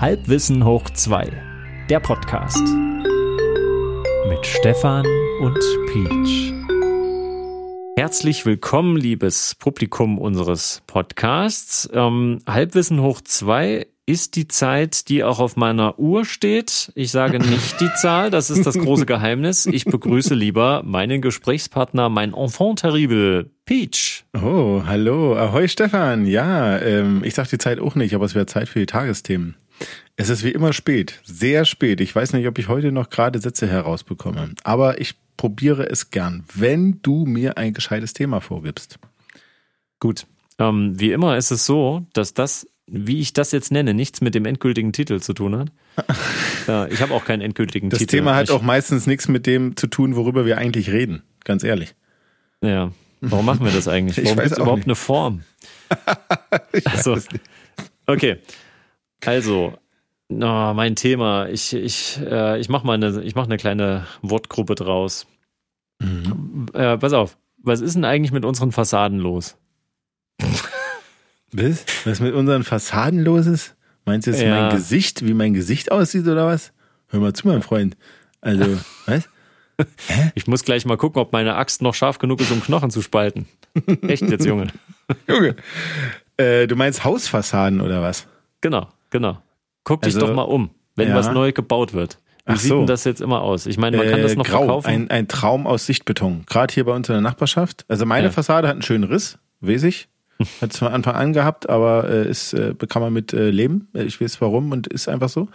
Halbwissen hoch 2, der Podcast. Mit Stefan und Peach. Herzlich willkommen, liebes Publikum unseres Podcasts. Ähm, Halbwissen hoch 2 ist die Zeit, die auch auf meiner Uhr steht. Ich sage nicht die Zahl, das ist das große Geheimnis. Ich begrüße lieber meinen Gesprächspartner, mein Enfant terrible, Peach. Oh, hallo. Ahoi, Stefan. Ja, ähm, ich sag die Zeit auch nicht, aber es wäre Zeit für die Tagesthemen. Es ist wie immer spät, sehr spät. Ich weiß nicht, ob ich heute noch gerade Sätze herausbekomme, aber ich probiere es gern, wenn du mir ein gescheites Thema vorgibst. Gut. Ähm, wie immer ist es so, dass das wie ich das jetzt nenne, nichts mit dem endgültigen Titel zu tun hat. ja, ich habe auch keinen endgültigen das Titel. Das Thema hat ich, auch meistens nichts mit dem zu tun, worüber wir eigentlich reden, ganz ehrlich. Ja, warum machen wir das eigentlich? Warum gibt es überhaupt nicht. eine Form? also, okay, also, oh, mein Thema. Ich, ich, äh, ich mache mal eine, ich mach eine kleine Wortgruppe draus. Mhm. Äh, pass auf, was ist denn eigentlich mit unseren Fassaden los? Was? Was mit unseren Fassaden los ist? Meinst du jetzt ja. mein Gesicht, wie mein Gesicht aussieht oder was? Hör mal zu, mein Freund. Also, was? Hä? Ich muss gleich mal gucken, ob meine Axt noch scharf genug ist, um Knochen zu spalten. Echt jetzt, Junge. Junge. Äh, du meinst Hausfassaden oder was? Genau, genau. Guck dich also, doch mal um, wenn ja. was neu gebaut wird. Wie Ach sieht so. denn das jetzt immer aus? Ich meine, man kann das noch äh, grau, verkaufen. Ein, ein Traum aus Sichtbeton. Gerade hier bei uns in der Nachbarschaft. Also meine ja. Fassade hat einen schönen Riss, weiß ich. Hat es von Anfang an gehabt, aber äh, ist, äh, kann man mit äh, leben. Ich weiß warum und ist einfach so.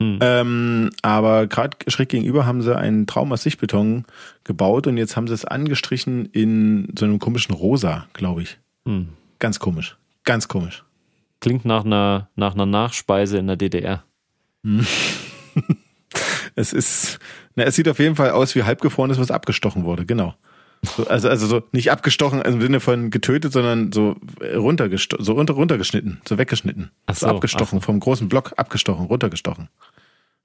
Hm. Ähm, aber gerade schräg gegenüber haben sie einen Traum aus Sichtbeton gebaut und jetzt haben sie es angestrichen in so einem komischen Rosa, glaube ich. Hm. Ganz komisch. Ganz komisch. Klingt nach einer, nach einer Nachspeise in der DDR. es ist, na, es sieht auf jeden Fall aus wie halbgefrorenes, was abgestochen wurde, genau. So, also, also so nicht abgestochen im Sinne von getötet, sondern so runtergestochen, so runter, runtergeschnitten, so weggeschnitten. Ach so, so abgestochen, ach. vom großen Block abgestochen, runtergestochen.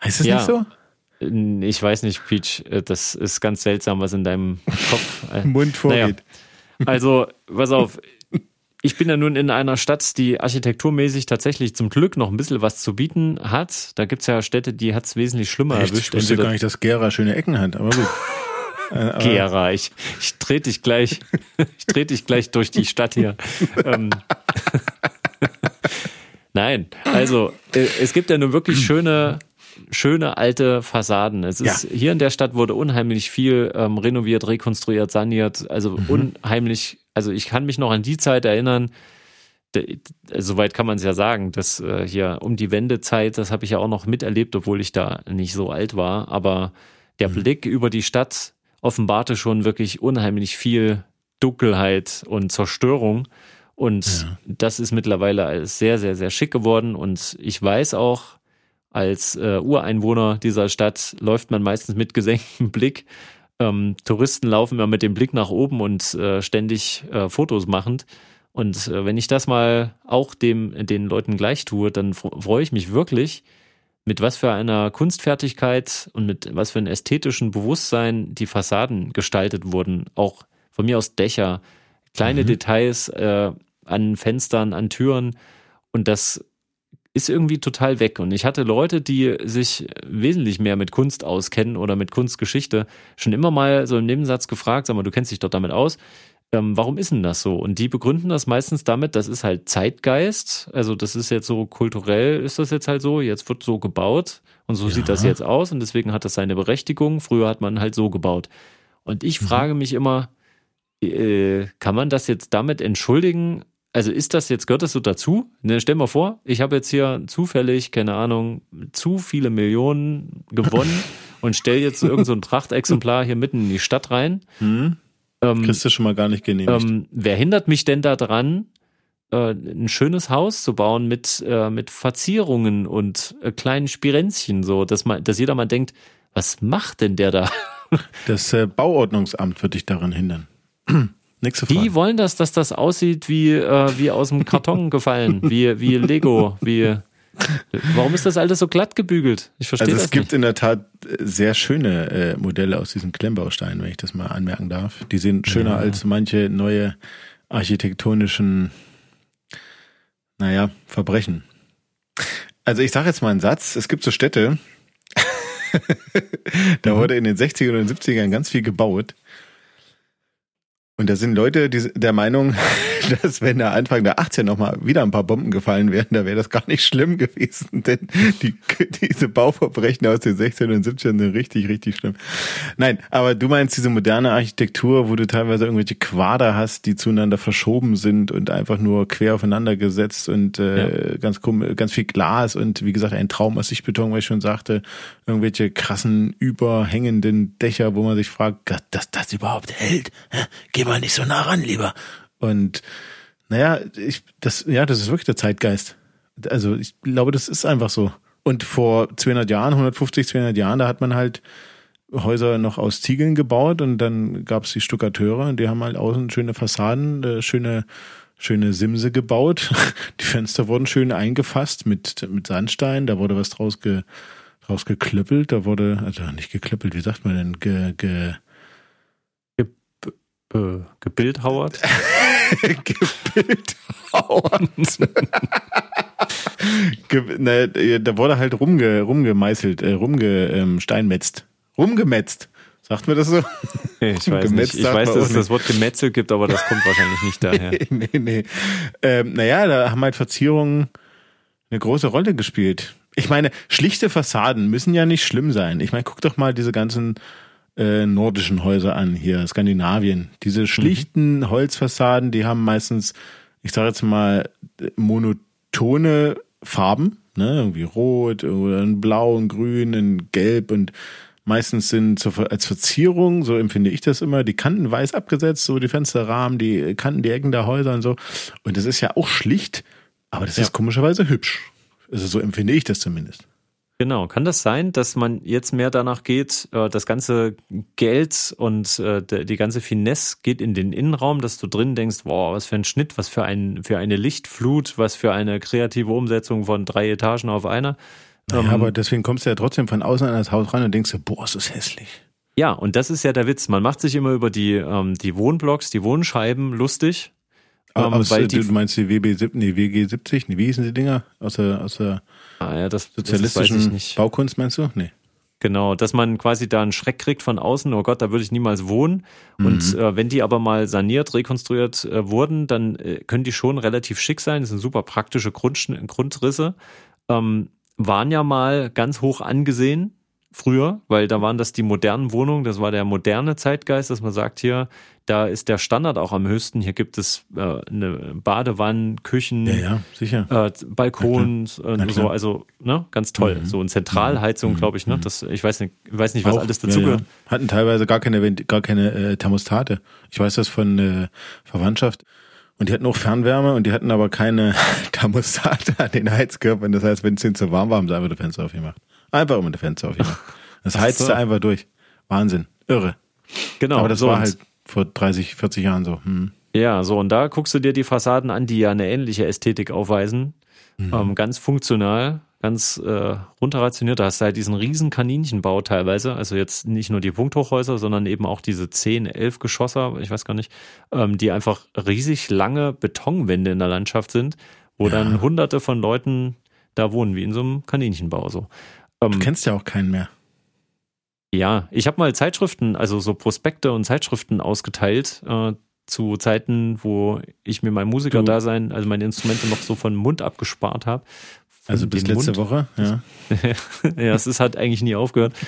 Heißt das ja. nicht so? Ich weiß nicht, Peach, das ist ganz seltsam, was in deinem Kopf äh, Mund vorgeht. Naja. Also, pass auf, ich bin ja nun in einer Stadt, die architekturmäßig tatsächlich zum Glück noch ein bisschen was zu bieten hat. Da gibt's ja Städte, die hat's wesentlich schlimmer Echt? erwischt. Ich wusste gar nicht, dass Gera schöne Ecken hat, aber gut. Äh, Gera, ich, ich trete dich gleich, ich trete dich gleich durch die Stadt hier. ähm. Nein, also äh, es gibt ja nun wirklich schöne, schöne alte Fassaden. Es ist ja. hier in der Stadt wurde unheimlich viel ähm, renoviert, rekonstruiert, saniert. Also mhm. unheimlich. Also ich kann mich noch an die Zeit erinnern. Soweit kann man es ja sagen, dass äh, hier um die Wendezeit, das habe ich ja auch noch miterlebt, obwohl ich da nicht so alt war. Aber der mhm. Blick über die Stadt offenbarte schon wirklich unheimlich viel Dunkelheit und Zerstörung. Und ja. das ist mittlerweile sehr, sehr, sehr schick geworden. Und ich weiß auch, als äh, Ureinwohner dieser Stadt läuft man meistens mit gesenktem Blick. Ähm, Touristen laufen ja mit dem Blick nach oben und äh, ständig äh, Fotos machend. Und äh, wenn ich das mal auch dem, den Leuten gleich tue, dann freue ich mich wirklich, mit was für einer Kunstfertigkeit und mit was für einem ästhetischen Bewusstsein die Fassaden gestaltet wurden. Auch von mir aus Dächer, kleine mhm. Details äh, an Fenstern, an Türen. Und das ist irgendwie total weg. Und ich hatte Leute, die sich wesentlich mehr mit Kunst auskennen oder mit Kunstgeschichte, schon immer mal so im Nebensatz gefragt, sag mal, du kennst dich doch damit aus ähm, warum ist denn das so? Und die begründen das meistens damit, das ist halt Zeitgeist. Also das ist jetzt so kulturell ist das jetzt halt so. Jetzt wird so gebaut und so ja. sieht das jetzt aus und deswegen hat das seine Berechtigung. Früher hat man halt so gebaut. Und ich mhm. frage mich immer, äh, kann man das jetzt damit entschuldigen? Also ist das jetzt, gehört das so dazu? Ne, stell mal vor, ich habe jetzt hier zufällig, keine Ahnung, zu viele Millionen gewonnen und stelle jetzt so irgend so ein Prachtexemplar hier mitten in die Stadt rein. Mhm. Ähm, Kriegst du schon mal gar nicht genehmigt. Ähm, wer hindert mich denn daran, äh, ein schönes Haus zu bauen mit, äh, mit Verzierungen und äh, kleinen Spirenzchen, so, dass man, dass jeder mal denkt, was macht denn der da? Das äh, Bauordnungsamt wird dich daran hindern. Nächste Frage. Die wollen das, dass das aussieht wie, äh, wie aus dem Karton gefallen, wie, wie Lego, wie Warum ist das alles so glatt gebügelt? Ich verstehe also das es gibt in der Tat sehr schöne äh, Modelle aus diesen Klemmbausteinen, wenn ich das mal anmerken darf. Die sind schöner ja. als manche neue architektonischen, naja, Verbrechen. Also ich sage jetzt mal einen Satz. Es gibt so Städte, da mhm. wurde in den 60ern und 70ern ganz viel gebaut. Und da sind Leute die, der Meinung, dass wenn da Anfang der 18 nochmal wieder ein paar Bomben gefallen wären, da wäre das gar nicht schlimm gewesen. Denn die, diese Bauverbrechen aus den 16 und 17 sind richtig, richtig schlimm. Nein, aber du meinst diese moderne Architektur, wo du teilweise irgendwelche Quader hast, die zueinander verschoben sind und einfach nur quer aufeinander gesetzt und äh, ja. ganz, ganz viel Glas und wie gesagt ein Traum aus Sichtbeton, was ich schon sagte, irgendwelche krassen überhängenden Dächer, wo man sich fragt, dass das überhaupt hält. Geh mal nicht so nah ran, lieber. Und naja, ich, das, ja, das ist wirklich der Zeitgeist. Also ich glaube, das ist einfach so. Und vor 200 Jahren, 150, 200 Jahren, da hat man halt Häuser noch aus Ziegeln gebaut und dann gab es die Stuckateure und die haben halt außen schöne Fassaden, äh, schöne schöne Simse gebaut. Die Fenster wurden schön eingefasst mit mit Sandstein, da wurde was draus ge, draus geklöppelt, da wurde also nicht geklöppelt, wie sagt man denn, ge, ge äh, gebildhauert. gebildhauert. Ge ne, da wurde halt rumge, rumgemeißelt, äh, rumgesteinmetzt. Ähm, rumgemetzt. Sagt mir das so? Ich weiß nicht. Ich weiß, dass es das Wort gemetzelt gibt, aber das kommt wahrscheinlich nicht daher. nee, nee. Ähm, naja, da haben halt Verzierungen eine große Rolle gespielt. Ich meine, schlichte Fassaden müssen ja nicht schlimm sein. Ich meine, guck doch mal diese ganzen äh, nordischen Häuser an, hier Skandinavien. Diese schlichten mhm. Holzfassaden, die haben meistens, ich sage jetzt mal, monotone Farben, ne, irgendwie rot oder ein blau, ein grün, ein gelb und meistens sind so als Verzierung, so empfinde ich das immer, die Kanten weiß abgesetzt, so die Fensterrahmen, die Kanten, die Ecken der Häuser und so. Und das ist ja auch schlicht, aber das ja. ist komischerweise hübsch. Also so empfinde ich das zumindest. Genau, kann das sein, dass man jetzt mehr danach geht, äh, das ganze Geld und äh, die ganze Finesse geht in den Innenraum, dass du drin denkst, wow, was für ein Schnitt, was für, ein, für eine Lichtflut, was für eine kreative Umsetzung von drei Etagen auf einer. Ja, ähm, aber deswegen kommst du ja trotzdem von außen an das Haus ran und denkst, boah, ist das hässlich. Ja, und das ist ja der Witz. Man macht sich immer über die, ähm, die Wohnblocks, die Wohnscheiben lustig. Ähm, aus, weil die, du meinst die WB, nee, WG 70, nee, wie hießen die Dinger? Aus der, aus der Ah, ja, das, sozialistischen das Baukunst meinst du? Nee. Genau, dass man quasi da einen Schreck kriegt von außen, oh Gott, da würde ich niemals wohnen. Mhm. Und äh, wenn die aber mal saniert, rekonstruiert äh, wurden, dann äh, können die schon relativ schick sein. Das sind super praktische Grund, Grundrisse. Ähm, waren ja mal ganz hoch angesehen früher, weil da waren das die modernen Wohnungen, das war der moderne Zeitgeist, dass man sagt hier, da ist der Standard auch am höchsten. Hier gibt es äh, eine Badewanne, Küchen, ja, ja, sicher. Äh, Balkon und so, also ne, ganz toll. Mhm. So eine Zentralheizung, mhm. glaube ich, ne? Mhm. Das, ich weiß nicht, weiß nicht, was auch, alles dazugehört. Ja, ja. Hatten teilweise gar keine, gar keine äh, Thermostate. Ich weiß das von äh, Verwandtschaft. Und die hatten auch Fernwärme und die hatten aber keine Thermostate an den Heizkörpern. Das heißt, wenn es ihnen zu warm war, haben sie einfach das Fenster aufgemacht. Einfach immer das Fenster aufgemacht. Das heizte so. einfach durch. Wahnsinn. Irre. Genau. Aber das so war halt vor 30, 40 Jahren so. Hm. Ja, so und da guckst du dir die Fassaden an, die ja eine ähnliche Ästhetik aufweisen. Mhm. Ähm, ganz funktional, ganz äh, runterrationiert. Da hast du halt diesen riesen Kaninchenbau teilweise. Also jetzt nicht nur die Punkthochhäuser, sondern eben auch diese 10, 11 Geschosser, ich weiß gar nicht, ähm, die einfach riesig lange Betonwände in der Landschaft sind, wo ja. dann hunderte von Leuten da wohnen, wie in so einem Kaninchenbau. So. Ähm, du kennst ja auch keinen mehr. Ja, ich habe mal Zeitschriften, also so Prospekte und Zeitschriften ausgeteilt äh, zu Zeiten, wo ich mir mein Musikerdasein, also meine Instrumente noch so von Mund abgespart habe. Also bis letzte Mund. Woche, ja. ja, es ist halt eigentlich nie aufgehört.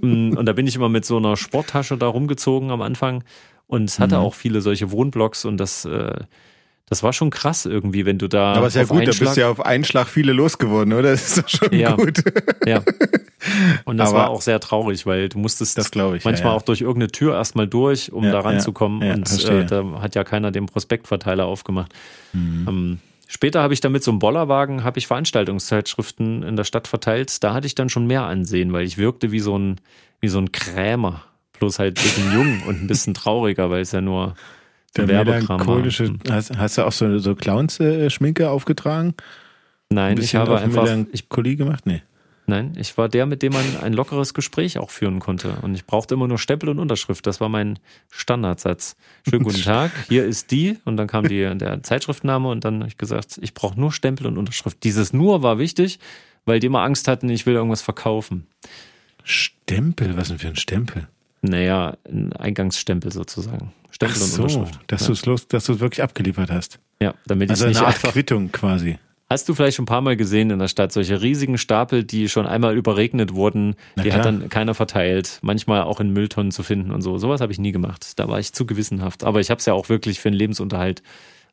Mm, und da bin ich immer mit so einer Sporttasche da rumgezogen am Anfang und hatte mhm. auch viele solche Wohnblocks und das äh, das war schon krass irgendwie, wenn du da. Aber ist ja gut, da bist du ja auf einen Schlag viele losgeworden, oder? Das ist doch schon ja, gut. Ja. Und das Aber war auch sehr traurig, weil du musstest das ich, manchmal ja, ja. auch durch irgendeine Tür erstmal durch, um da ranzukommen. und äh, da hat ja keiner den Prospektverteiler aufgemacht. Mhm. Ähm, später habe ich dann mit so einem Bollerwagen habe ich Veranstaltungszeitschriften in der Stadt verteilt. Da hatte ich dann schon mehr Ansehen, weil ich wirkte wie so ein, wie so ein Krämer. Bloß halt ein bisschen jung und ein bisschen trauriger, weil es ja nur der melancholische, hast, hast, du auch so, so Clowns-Schminke aufgetragen? Nein, ich habe einfach. Ich Melancholie gemacht? Nee. Nein, ich war der, mit dem man ein lockeres Gespräch auch führen konnte. Und ich brauchte immer nur Stempel und Unterschrift. Das war mein Standardsatz. Schönen guten Tag, hier ist die. Und dann kam die, der Zeitschriftname und dann habe ich gesagt, ich brauche nur Stempel und Unterschrift. Dieses nur war wichtig. weil die immer Angst hatten, ich will irgendwas verkaufen. Stempel, was denn für ein Stempel? Naja, ein Eingangsstempel sozusagen. Stempel so, und Unterschrift. dass ja. du es los, dass du es wirklich abgeliefert hast. ja, damit Also ich nicht eine Art einfach. Quittung quasi. Hast du vielleicht schon ein paar Mal gesehen in der Stadt solche riesigen Stapel, die schon einmal überregnet wurden, Na die hat klar. dann keiner verteilt, manchmal auch in Mülltonnen zu finden und so. Sowas habe ich nie gemacht. Da war ich zu gewissenhaft. Aber ich habe es ja auch wirklich für den Lebensunterhalt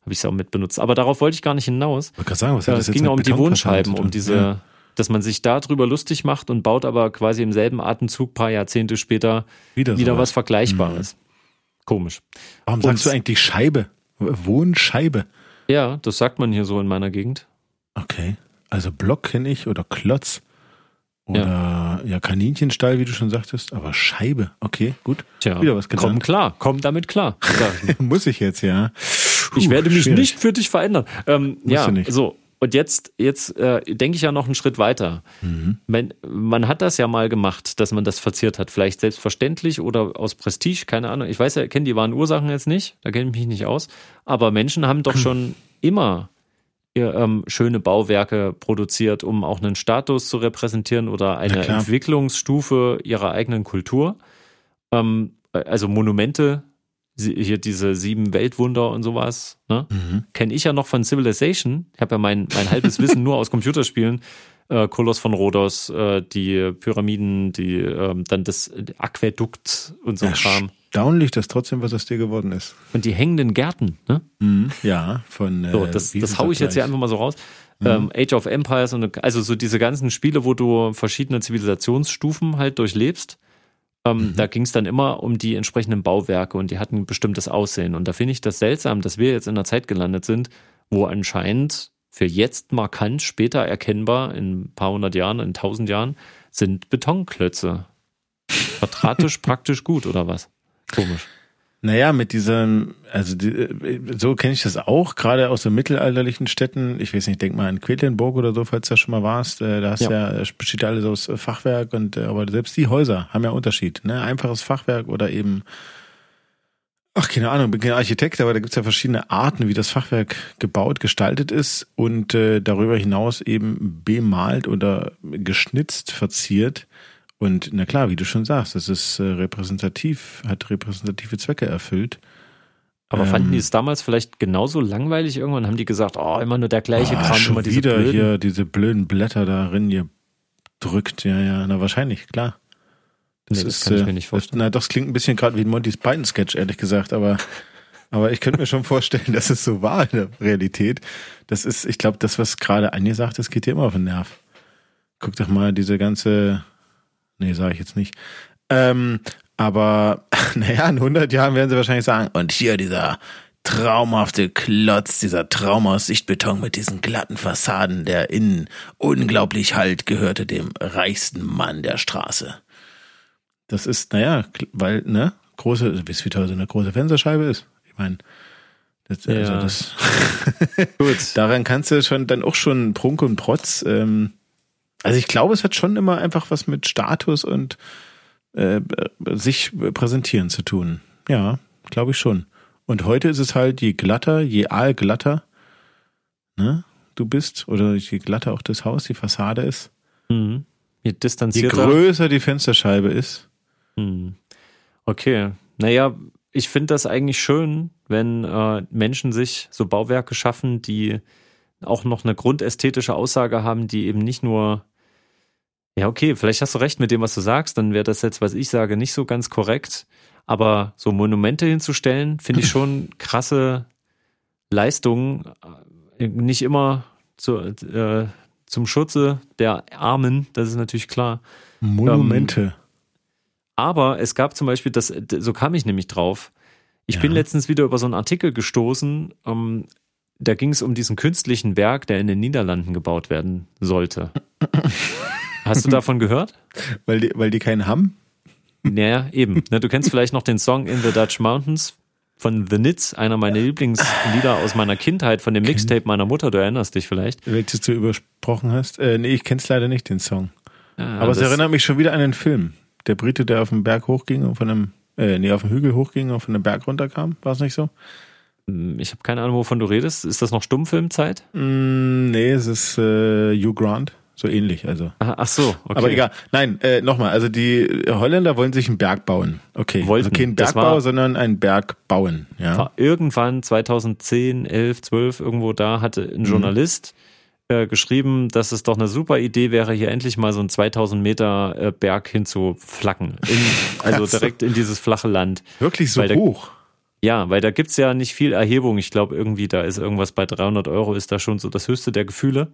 habe ich es auch mit benutzt. Aber darauf wollte ich gar nicht hinaus. Ich gerade sagen, was Ja, hat es ging ja um die Wohnscheiben, um diese, Ja. Dass man sich darüber lustig macht und baut aber quasi im selben Atemzug paar Jahrzehnte später Wieder wieder was Vergleichbares. Komisch. Warum sagst Und- du eigentlich Scheibe? Wohnscheibe. Ja, das sagt man hier so in meiner Gegend. Okay. Also Block kenne ich oder Klotz. Oder ja. Kaninchenstall, wie du schon sagtest. Aber Scheibe. Okay, gut. Tja, Wieder was komm gelernt. klar, komm damit klar. ich. Muss ich jetzt, ja. Ich Puh, werde mich schwierig. nicht für dich verändern. Ähm, ja, so. Und jetzt, jetzt äh, denke ich ja noch einen Schritt weiter. Mhm. Man, man hat das ja mal gemacht, dass man das verziert hat. Vielleicht selbstverständlich oder aus Prestige, keine Ahnung. Ich weiß ja, kenne die wahren Ursachen jetzt nicht, da kenne ich mich nicht aus. Aber Menschen haben doch schon immer ihr, ähm, schöne Bauwerke produziert, um auch einen Status zu repräsentieren oder eine. Entwicklungsstufe ihrer eigenen Kultur. Ähm, also Monumente, hier diese sieben Weltwunder und sowas, ne? Mhm. kenne ich ja noch von Civilization. Ich habe ja mein, mein halbes Wissen nur aus Computerspielen. Äh, Koloss von Rhodos, äh, die Pyramiden, die ähm, dann das Aquädukt und so ein Kram. Erstaunlich, dass trotzdem was aus dir geworden ist. Und die hängenden Gärten. Ne? Ja, von. So, äh, das, wie das ist hau ich jetzt hier einfach mal so raus. Ähm, Age of Empires und also so diese ganzen Spiele, wo du verschiedene Zivilisationsstufen halt durchlebst. Ähm, Da ging es dann immer um die entsprechenden Bauwerke und die hatten ein bestimmtes Aussehen. Und da finde ich das seltsam, dass wir jetzt in einer Zeit gelandet sind, wo anscheinend für jetzt markant, später erkennbar, in ein paar hundert Jahren, in tausend Jahren, sind Betonklötze. Quadratisch praktisch gut, oder was? Komisch. Naja, mit diesem, also die, äh, so kenne ich das auch, gerade aus so mittelalterlichen Städten. Ich weiß nicht, denk mal an Quedlinburg oder so, falls du da schon mal warst. Äh, Da hast Ja. ja, es besteht ja alles aus äh, Fachwerk und äh, aber selbst die Häuser haben ja Unterschied. Ne? Einfaches Fachwerk oder eben, ach keine Ahnung, bin kein Architekt, aber da gibt's ja verschiedene Arten, wie das Fachwerk gebaut, gestaltet ist und äh, darüber hinaus eben bemalt oder geschnitzt, verziert. Und na klar, wie du schon sagst, das ist äh, repräsentativ, hat repräsentative Zwecke erfüllt. Aber Ähm, fanden die es damals vielleicht genauso langweilig irgendwann? Haben die gesagt, oh, immer nur der gleiche Ah, Kram, schon immer diese wieder blöden. hier diese blöden Blätter darin gedrückt. Ja, ja, na wahrscheinlich, klar. Nee, das kann ich mir nicht vorstellen. Das, na, das klingt ein bisschen gerade wie ein Monty Python Sketch, ehrlich gesagt, aber aber ich könnte mir schon vorstellen, dass es so war in der Realität. Das ist, ich glaube, das, was gerade angesagt ist, geht dir immer auf den Nerv. Guck doch mal diese ganze, nee, sage ich jetzt nicht. Ähm, aber naja, in 100 Jahren werden sie wahrscheinlich sagen, und hier dieser traumhafte Klotz, dieser Traum aus Sichtbeton mit diesen glatten Fassaden, der innen unglaublich halt, gehörte dem reichsten Mann der Straße. Das ist, naja, weil, ne, große, wisst ihr, wie teuer so eine große Fensterscheibe ist? Ich meine, das, also Ja. das, Gut. daran kannst du schon dann auch schon Prunk und Protz. Ähm, also ich glaube, es hat schon immer einfach was mit Status und äh, sich präsentieren zu tun. Ja, glaube ich schon. Und heute ist es halt, je glatter, je aalglatter ne, du bist, oder je glatter auch das Haus, die Fassade ist, Mhm. Je je größer die Fensterscheibe ist. Hm. Okay. Naja, ich finde das eigentlich schön, wenn äh, Menschen sich so Bauwerke schaffen, die auch noch eine grundästhetische Aussage haben, die eben nicht nur, ja, okay, vielleicht hast du recht mit dem, was du sagst, dann wäre das jetzt, was ich sage, nicht so ganz korrekt. Aber so Monumente hinzustellen, finde ich schon krasse Leistungen. Äh, Nicht immer zu, äh, zum Schutze der Armen, das ist natürlich klar. Monumente. Aber es gab zum Beispiel, das, so kam ich nämlich drauf. Ich Ja. bin letztens wieder über so einen Artikel gestoßen. Ähm, da ging es um diesen künstlichen Berg, der in den Niederlanden gebaut werden sollte. Hast du davon gehört? weil, die, weil die keinen haben? Naja, eben. Ne, du kennst vielleicht noch den Song In the Dutch Mountains von The Nits, einer meiner Lieblingslieder aus meiner Kindheit, von dem Mixtape meiner Mutter. Du erinnerst dich vielleicht. Welches du übersprochen hast? Äh, nee, ich kenn's leider nicht, den Song. Ja, Aber es erinnert mich schon wieder an den Film. Der Brite, der auf den Berg hochging und von einem, äh, nee, auf den Hügel hochging und von einem Berg runterkam. War es nicht so? Ich habe keine Ahnung, wovon du redest. Ist das noch Stummfilmzeit? Mm, nee, es ist äh, Hugh Grant. So ähnlich. Also. Ach so, okay. Aber egal. Nein, äh, nochmal. Also die Holländer wollen sich einen Berg bauen. Okay. Wollten. Also kein Das Bergbau, sondern einen Berg bauen. Ja. irgendwann 2010, 11, 12 irgendwo da hatte Mhm. ein Journalist äh, geschrieben, dass es doch eine super Idee wäre, hier endlich mal so einen 2000 Meter äh, Berg hinzuflacken. In, also Ach so. direkt in dieses flache Land. Wirklich so hoch. Ja, weil da gibt's ja nicht viel Erhebung. Ich glaube irgendwie, da ist irgendwas bei 300 Euro ist da schon so das höchste der Gefühle.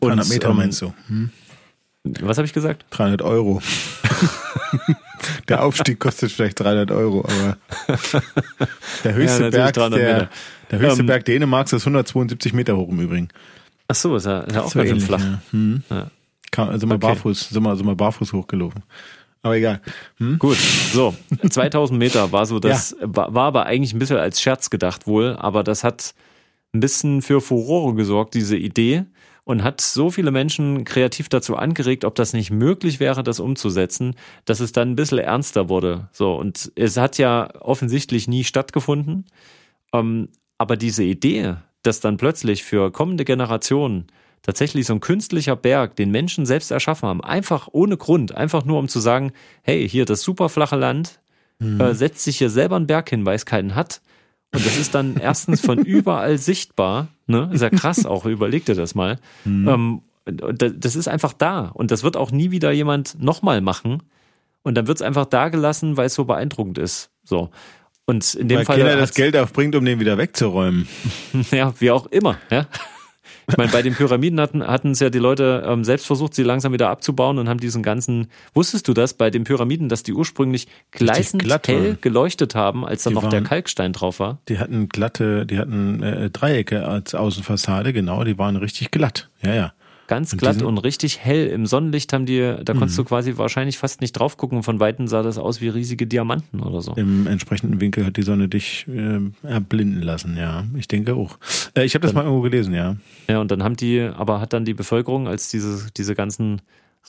300 Meter ähm, meinst du? Hm? Was habe ich gesagt? 300 Euro. der Aufstieg kostet vielleicht 300 Euro, aber der höchste natürlich Berg, 300 der, der höchste Ähm, Berg Dänemarks ist 172 Meter hoch im Übrigen. Ach so, ist ja, ist ja auch So ganz schön ähnlich, flach. Ja. Hm. Ja. Kann, sind wir Okay. barfuß, sind wir, sind wir barfuß hochgelaufen. Aber egal. Hm? Gut, so 2000 Meter war so das, war, war aber eigentlich ein bisschen als Scherz gedacht wohl, aber das hat ein bisschen für Furore gesorgt, diese Idee und hat so viele Menschen kreativ dazu angeregt, ob das nicht möglich wäre, das umzusetzen, dass es dann ein bisschen ernster wurde. So und es hat ja offensichtlich nie stattgefunden, ähm, aber diese Idee, dass dann plötzlich für kommende Generationen tatsächlich so ein künstlicher Berg, den Menschen selbst erschaffen haben, einfach ohne Grund, einfach nur um zu sagen, hey, hier das super flache Land, äh, setzt sich hier selber einen Berg hin, weil es keinen hat. Und das ist dann erstens von überall sichtbar, ne? Ist ja krass auch, überleg dir das mal. Ähm, und da- das ist einfach da. Und das wird auch nie wieder jemand nochmal machen. Und dann wird es einfach da gelassen, weil es so beeindruckend ist. So. Und in dem Weil Fall. keiner das Geld aufbringt, um den wieder wegzuräumen. ja, wie auch immer. Ja. Ich meine, bei den Pyramiden hatten hatten es ja die Leute ähm, selbst versucht, sie langsam wieder abzubauen und haben diesen ganzen. Wusstest du das bei den Pyramiden, dass die ursprünglich gleißend glatt hell geleuchtet haben, als dann noch der waren- Kalkstein drauf war? Die hatten glatte, die hatten äh, Dreiecke als Außenfassade, genau, die waren richtig glatt. Ja, ja. Ganz Und glatt diesen- und richtig hell. Im Sonnenlicht haben die, da konntest Mhm. du quasi wahrscheinlich fast nicht drauf gucken. Von Weitem sah das aus wie riesige Diamanten oder so. Im entsprechenden Winkel hat die Sonne dich äh, erblinden lassen, ja. Ich denke auch. Äh, ich habe das mal irgendwo gelesen, ja. Ja, und dann haben die, aber hat dann die Bevölkerung, als diese, diese ganzen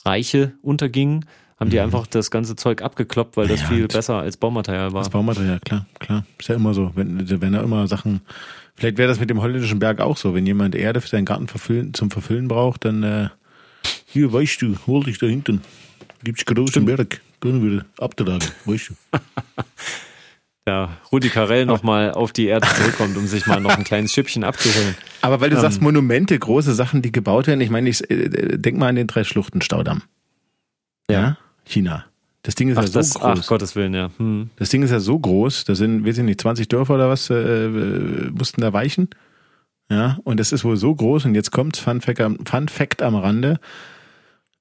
Reiche untergingen, haben die einfach das ganze Zeug abgekloppt, weil das Mhm. Ja, viel und- besser als Baumaterial war. Das Baumaterial, klar, klar. Ist ja immer so. Wenn, wenn er immer Sachen, vielleicht wäre das mit dem holländischen Berg auch so. Wenn jemand Erde für seinen Garten verfüllen, zum Verfüllen braucht, dann, äh, hier, weißt du, hol dich da hinten. Gibt's großen Berg. Können wir abtragen, weißt du. ja, Rudi Carell nochmal auf die Erde zurückkommt, um sich mal noch ein kleines Schippchen abzuholen. Aber weil du Ähm. sagst Monumente, große Sachen, die gebaut werden, ich meine, ich äh, denk mal an den Drei-Schluchten-Staudamm. Ja. China. Das Ding ist Ach, ja so das, groß. ach Gottes Willen, ja. Hm. Das Ding ist ja so groß, da sind, weiß ich nicht, 20 Dörfer oder was, äh, äh, mussten da weichen. Ja, und das ist wohl so groß und jetzt kommt Fun Fact am, Fun Fact am Rande,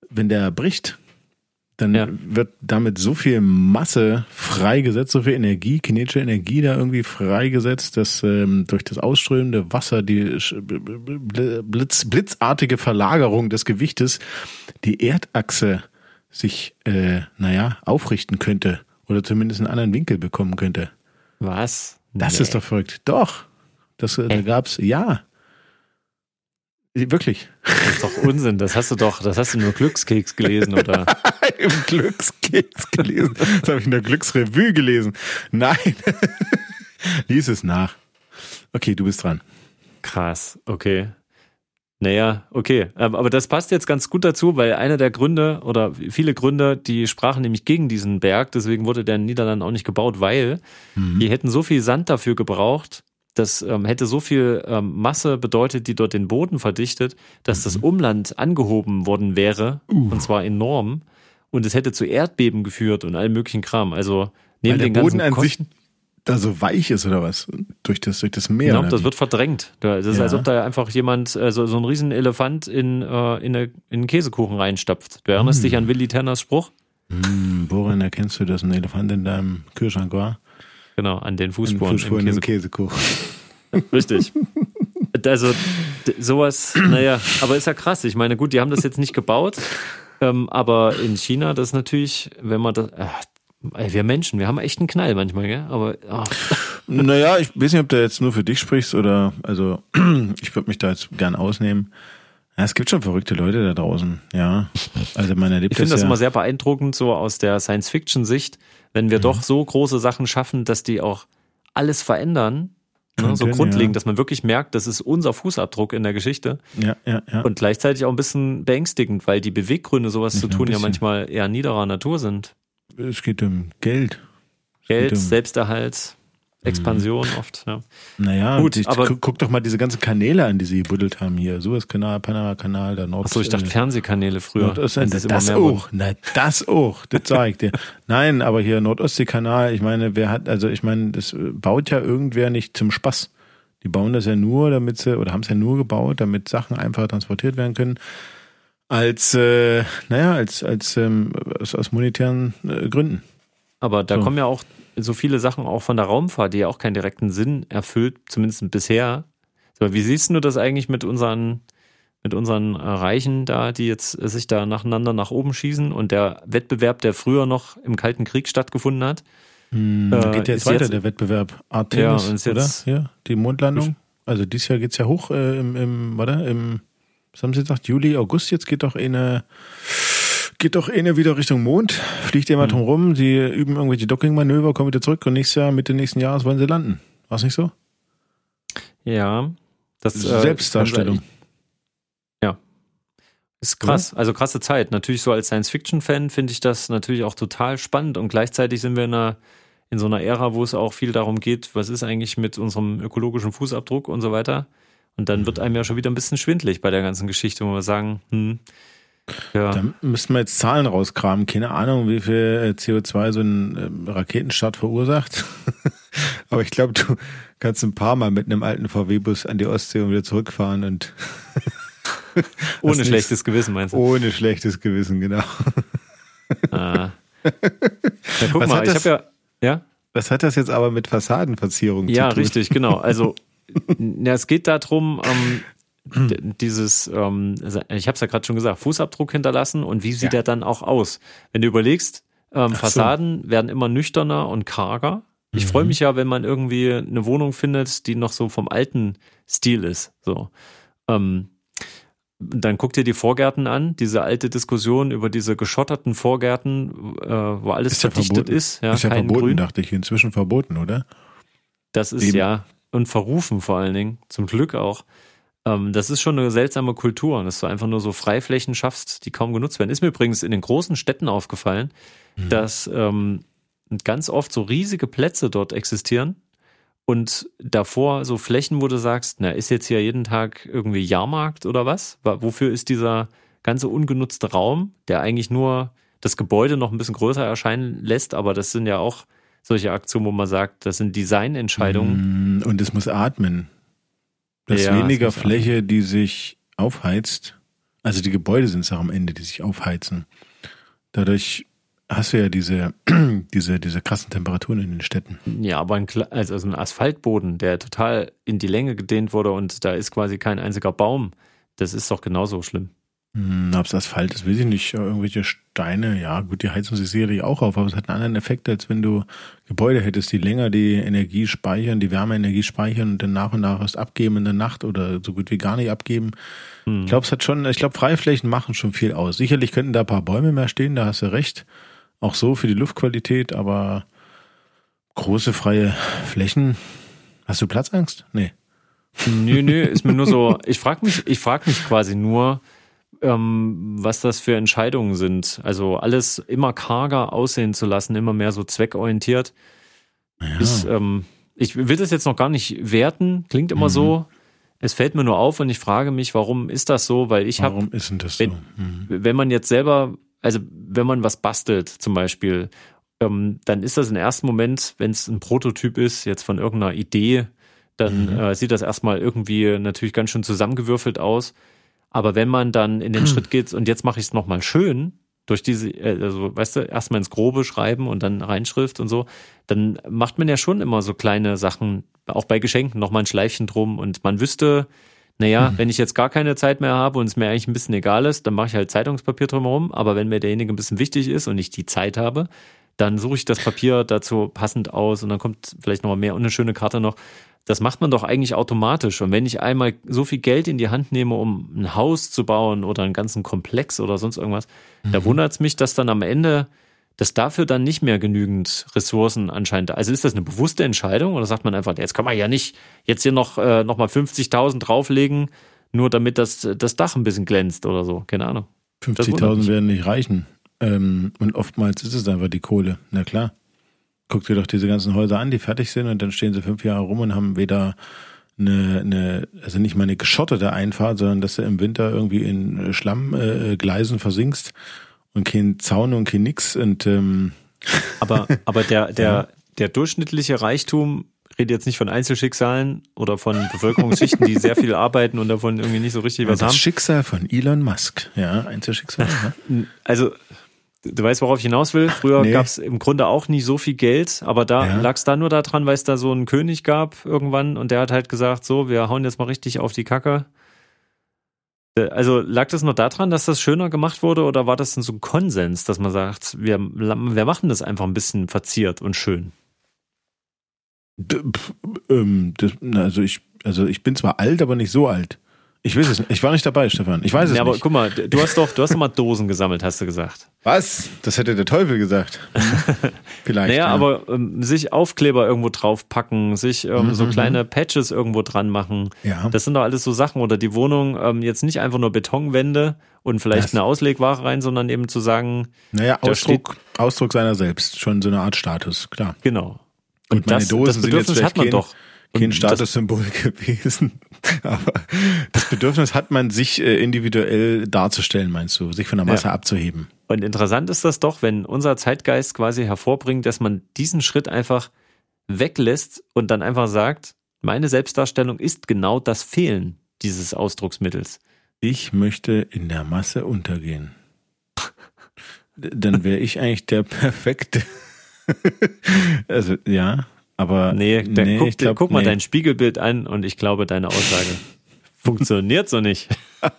wenn der bricht, dann Ja. wird damit so viel Masse freigesetzt, so viel Energie, kinetische Energie da irgendwie freigesetzt, dass ähm, durch das ausströmende Wasser die Blitz, blitzartige Verlagerung des Gewichtes die Erdachse sich, äh, naja, aufrichten könnte oder zumindest einen anderen Winkel bekommen könnte. Was? Das Nee. ist doch verrückt. Doch. Das, äh, da gab's, ja. Wirklich. Das ist doch Unsinn. Das hast du doch, das hast du nur Glückskeks gelesen, oder? Im Glückskeks gelesen. Das habe ich in der Glücksrevue gelesen. Nein. Lies es nach. Okay, du bist dran. Krass, okay. Naja, okay. Aber das passt jetzt ganz gut dazu, weil einer der Gründe oder viele Gründe, die sprachen nämlich gegen diesen Berg, deswegen wurde der in den Niederlanden auch nicht gebaut, weil die hätten so viel Sand dafür gebraucht, das ähm, hätte so viel ähm, Masse bedeutet, die dort den Boden verdichtet, dass das Umland angehoben worden wäre, und zwar enorm, und es hätte zu Erdbeben geführt und allem möglichen Kram. Also neben Weil der den ganzen Boden an sich Kosten, da so weich ist oder was? Durch das, durch das Meer. Genau, das wird verdrängt. Da- Das ist, Ja. als ob da einfach jemand äh, so, ein riesen Elefant in, äh, in, eine, in einen Käsekuchen reinstapft. Du erinnerst dich an Willi Tenners Spruch? Hm, woran erkennst du, dass ein Elefant in deinem Kühlschrank war? Genau, an den Fußspuren. Fußspuren im im Käsekuchen. Käsekuchen. Richtig. Also sowas, naja, aber ist ja krass. Ich meine, gut, die haben das jetzt nicht gebaut, ähm, aber in China, das ist natürlich, wenn man das, ach, ey, wir Menschen, wir haben echt einen Knall manchmal, gell? Aber ah, Naja, ich weiß nicht, ob du jetzt nur für dich sprichst oder, also, ich würde mich da jetzt gern ausnehmen. Ja, es gibt schon verrückte Leute da draußen, ja. Also man erlebt ich finde das das ja. immer sehr beeindruckend, so aus der Science-Fiction-Sicht, wenn wir Mhm. doch so große Sachen schaffen, dass die auch alles verändern, Ne, so grundlegend, ja. dass man wirklich merkt, das ist unser Fußabdruck in der Geschichte. Ja, ja, ja. Und gleichzeitig auch ein bisschen beängstigend, weil die Beweggründe, sowas Nicht zu tun, ja manchmal eher niederer Natur sind. Es geht um Geld. Geld, um Selbsterhalt, Expansion mhm. oft, ja. Naja, gut, ich, aber guck, doch mal diese ganzen Kanäle an, die sie gebuddelt haben hier. Suezkanal, Panama-Kanal, der Nord. Achso, ich dachte Fernsehkanäle früher. Nordost, das, das auch, na, das auch, das ich dir. Nein, aber hier Nordostseekanal, ich meine, wer hat, also ich meine, das baut ja irgendwer nicht zum Spaß. Die bauen das ja nur, damit sie, oder haben es ja nur gebaut, damit Sachen einfach transportiert werden können. Als, äh, naja, als, als ähm, aus, aus monetären äh, Gründen. Aber da so. kommen ja auch so viele Sachen auch von der Raumfahrt, die ja auch keinen direkten Sinn erfüllt, zumindest bisher. Aber wie siehst du das eigentlich mit unseren, mit unseren Reichen da, die jetzt sich da nacheinander nach oben schießen und der Wettbewerb, der früher noch im Kalten Krieg stattgefunden hat? Hm, äh, geht jetzt weiter, jetzt, der Wettbewerb. Artemis, ja, oder? Ja, die Mondlandung. Also dieses Jahr geht's ja hoch äh, im, im, warte, im, was haben sie gesagt, Juli, August, jetzt geht doch eine geht doch eine wieder Richtung Mond, fliegt jemand mhm. drum rum, sie üben irgendwelche Docking-Manöver, kommen wieder zurück und nächstes Jahr, Mitte nächsten Jahres wollen sie landen. War es nicht so? Ja. Das, äh, Selbstdarstellung. ja. Ist krass, ja. also krasse Zeit. Natürlich so als Science-Fiction-Fan finde ich das natürlich auch total spannend und gleichzeitig sind wir in einer in so einer Ära, wo es auch viel darum geht, was ist eigentlich mit unserem ökologischen Fußabdruck und so weiter. Und dann wird einem ja schon wieder ein bisschen schwindlig bei der ganzen Geschichte, wo wir sagen, hm, ja. Da müssten wir jetzt Zahlen rauskramen. Keine Ahnung, wie viel äh, CO2 so ein äh, Raketenstart verursacht. Aber ich glaube, du kannst ein paar Mal mit einem alten VW-Bus an die Ostsee und wieder zurückfahren und ohne schlechtes Gewissen meinst du? Ohne schlechtes Gewissen, genau. ah. Ja, guck was mal, ich habe ja, ja. Was hat das jetzt aber mit Fassadenverzierung ja, zu tun? Ja, richtig, genau. Also ja, es geht darum, ähm, dieses, ähm, ich habe es ja gerade schon gesagt, Fußabdruck hinterlassen und wie sieht ja. der dann auch aus? Wenn du überlegst, ähm, Fassaden so. werden immer nüchterner und karger. Ich mhm. freue mich ja, wenn man irgendwie eine Wohnung findet, die noch so vom alten Stil ist. So. Ähm, dann guck dir die Vorgärten an, diese alte Diskussion über diese geschotterten Vorgärten, äh, wo alles ist verdichtet ja ist. Ja, ist ja verboten, Grün. dachte ich, inzwischen verboten, oder? Das ist Eben. ja, und verrufen vor allen Dingen, zum Glück auch. Ähm, das ist schon eine seltsame Kultur, dass du einfach nur so Freiflächen schaffst, die kaum genutzt werden. Ist mir übrigens in den großen Städten aufgefallen, mhm. dass ähm, ganz oft so riesige Plätze dort existieren und davor so Flächen, wo du sagst, na, ist jetzt hier jeden Tag irgendwie Jahrmarkt oder was? Wofür ist dieser ganze ungenutzte Raum, der eigentlich nur das Gebäude noch ein bisschen größer erscheinen lässt, aber das sind ja auch solche Aktionen, wo man sagt, das sind Designentscheidungen. Mhm. Und es muss atmen. Das ja, weniger Fläche, die sich aufheizt, also die Gebäude sind es auch am Ende, die sich aufheizen. Dadurch hast du ja diese, diese, diese krassen Temperaturen in den Städten. Ja, aber ein, also ein Asphaltboden, der total in die Länge gedehnt wurde und da ist quasi kein einziger Baum, das ist doch genauso schlimm. Hm, Ob es Asphalt ist, weiß ich nicht. Irgendwelche Steine, ja, gut, die heizen sich sicherlich auch auf, aber es hat einen anderen Effekt, als wenn du Gebäude hättest, die länger die Energie speichern, die Wärmeenergie speichern und dann nach und nach erst abgeben in der Nacht oder so gut wie gar nicht abgeben. Hm. Ich glaube, es hat schon, ich glaube, Freiflächen machen schon viel aus. Sicherlich könnten da ein paar Bäume mehr stehen, da hast du recht. Auch so für die Luftqualität, aber große freie Flächen. Hast du Platzangst? Nee. Nö, nö, ist mir nur so, ich frage mich, ich frage mich quasi nur, ähm, was das für Entscheidungen sind. Also alles immer karger aussehen zu lassen, immer mehr so zweckorientiert. Ja. Ist, ähm, ich will das jetzt noch gar nicht werten, klingt immer mhm. so. Es fällt mir nur auf und ich frage mich, warum ist das so? Weil ich habe. Warum ist denn das so? Mhm. Wenn, wenn man jetzt selber, also wenn man was bastelt zum Beispiel, ähm, dann ist das im ersten Moment, wenn es ein Prototyp ist, jetzt von irgendeiner Idee, dann mhm. äh, sieht das erstmal irgendwie natürlich ganz schön zusammengewürfelt aus. Aber wenn man dann in den Schritt geht und jetzt mache ich es nochmal schön, durch diese, äh, also weißt du, erstmal ins Grobe schreiben und dann Reinschrift und so, dann macht man ja schon immer so kleine Sachen, auch bei Geschenken nochmal ein Schleifchen drum und man wüsste, naja, mhm. wenn ich jetzt gar keine Zeit mehr habe und es mir eigentlich ein bisschen egal ist, dann mache ich halt Zeitungspapier drumherum, aber wenn mir derjenige ein bisschen wichtig ist und ich die Zeit habe, dann suche ich das Papier dazu passend aus und dann kommt vielleicht nochmal mehr und eine schöne Karte noch. Das macht man doch eigentlich automatisch. Und wenn ich einmal so viel Geld in die Hand nehme, um ein Haus zu bauen oder einen ganzen Komplex oder sonst irgendwas, mhm. da wundert es mich, dass dann am Ende dass dafür dann nicht mehr genügend Ressourcen anscheinend. Also ist das eine bewusste Entscheidung oder sagt man einfach, jetzt kann man ja nicht jetzt hier noch, äh, noch mal 50.000 drauflegen, nur damit das, das Dach ein bisschen glänzt oder so. Keine Ahnung. 50.000 werden nicht reichen. Ähm, und oftmals ist es einfach die Kohle. Na klar. Guck dir doch diese ganzen Häuser an, die fertig sind und dann stehen sie fünf Jahre rum und haben weder eine, eine also nicht mal eine geschottete Einfahrt, sondern dass du im Winter irgendwie in Schlammgleisen äh, versinkst und kein Zaun und kein nix und ähm, aber aber der der ja. der durchschnittliche Reichtum rede jetzt nicht von Einzelschicksalen oder von Bevölkerungsschichten, die sehr viel arbeiten und davon irgendwie nicht so richtig was das haben. Das Schicksal von Elon Musk, ja, Einzelschicksal. Ja. Also du weißt, worauf ich hinaus will. Früher nee. gab es im Grunde auch nie so viel Geld, aber da ja. lag es da nur daran, weil es da so einen König gab irgendwann und der hat halt gesagt, so, wir hauen jetzt mal richtig auf die Kacke. Äh, also lag das nur daran, dass das schöner gemacht wurde oder war das denn so ein Konsens, dass man sagt, wir, wir machen das einfach ein bisschen verziert und schön? D ähm, das, also ich, also ich bin zwar alt, aber nicht so alt. Ich weiß es nicht. Ich war nicht dabei, Stefan. Ich weiß es ja, aber nicht. guck mal, du hast doch, du hast doch mal Dosen gesammelt, hast du gesagt. Was? Das hätte der Teufel gesagt. Vielleicht. Naja, ja. aber ähm, sich Aufkleber irgendwo draufpacken, sich ähm, mhm, so mhm. kleine Patches irgendwo dran machen. Ja. Das sind doch alles so Sachen. Oder die Wohnung ähm, jetzt nicht einfach nur Betonwände und vielleicht das. eine Auslegware rein, sondern eben zu sagen. Naja, Ausdruck, Ausdruck seiner selbst. Schon so eine Art Status, klar. Genau. Und, und meine das, Dosen das Bedürfnis sind jetzt hat man doch kein Statussymbol gewesen. Aber das Bedürfnis hat man, sich äh, individuell darzustellen, meinst du, sich von der Masse ja. abzuheben. Und interessant ist das doch, wenn unser Zeitgeist quasi hervorbringt, dass man diesen Schritt einfach weglässt und dann einfach sagt, meine Selbstdarstellung ist genau das Fehlen dieses Ausdrucksmittels. Ich möchte in der Masse untergehen. Dann wäre ich eigentlich der perfekte. also ja, aber nee, nee guck, glaub, guck mal nee. dein Spiegelbild an und ich glaube, deine Aussage funktioniert so nicht.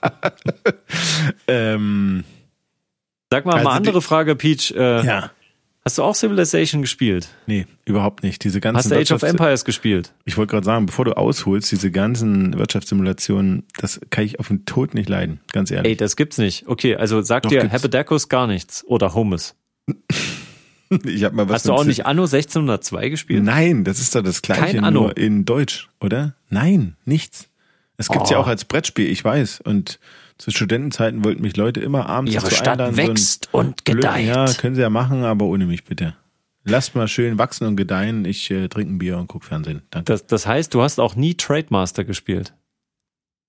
ähm, Sag mal, also mal andere die, Frage, Peach. Äh, ja. Hast du auch Civilization gespielt? Nee, überhaupt nicht. Diese ganzen Hast du Age of Empires gespielt? Ich wollte gerade sagen, bevor du ausholst, diese ganzen Wirtschaftssimulationen, das kann ich auf den Tod nicht leiden, ganz ehrlich. Ey, das gibt's nicht. Okay, also sag Doch, dir Haberdacus gar nichts oder Homes. Ich hab mal was Hast du auch nicht Anno 1602 gespielt? Nein, das ist doch das gleiche, Kein Anno. nur in Deutsch, oder? Nein, nichts. Es gibt's oh. ja auch als Brettspiel, ich weiß. Und zu Studentenzeiten wollten mich Leute immer abends Ihre Stadt einladen. wächst so und gedeiht. ja, können sie ja machen, aber ohne mich bitte. Lasst mal schön wachsen und gedeihen. Ich äh, trinke ein Bier und guck Fernsehen. Danke. Das, das heißt, du hast auch nie Trademaster gespielt?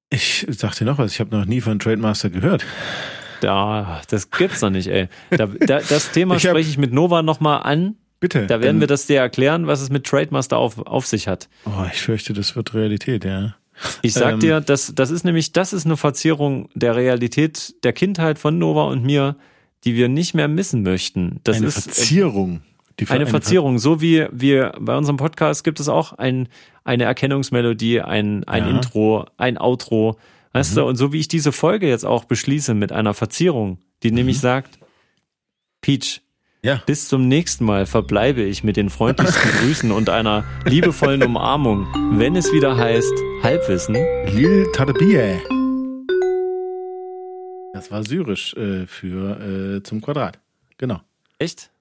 Ich sag dir noch was, ich habe noch nie von Trademaster gehört. Ja, das gibt's doch nicht, ey. Da, da, das Thema ich spreche ich mit Nova nochmal an. Bitte. Da werden wir das dir erklären, was es mit Trademaster auf, auf sich hat. Oh, ich fürchte, das wird Realität, ja. Ich sag ähm, dir, das, das ist nämlich, das ist eine Verzierung der Realität der Kindheit von Nova und mir, die wir nicht mehr missen möchten. Das eine ist Verzierung. Die eine Verzierung. So wie wir bei unserem Podcast gibt es auch ein, eine Erkennungsmelodie, ein, ein ja. Intro, ein Outro. Weißt mhm. du, und so wie ich diese Folge jetzt auch beschließe mit einer Verzierung, die mhm. nämlich sagt, Peach, ja. bis zum nächsten Mal verbleibe ich mit den freundlichsten Grüßen und einer liebevollen Umarmung, wenn es wieder heißt Halbwissen. Lil Tarbie. Das war syrisch äh, für äh, zum Quadrat. Genau. Echt?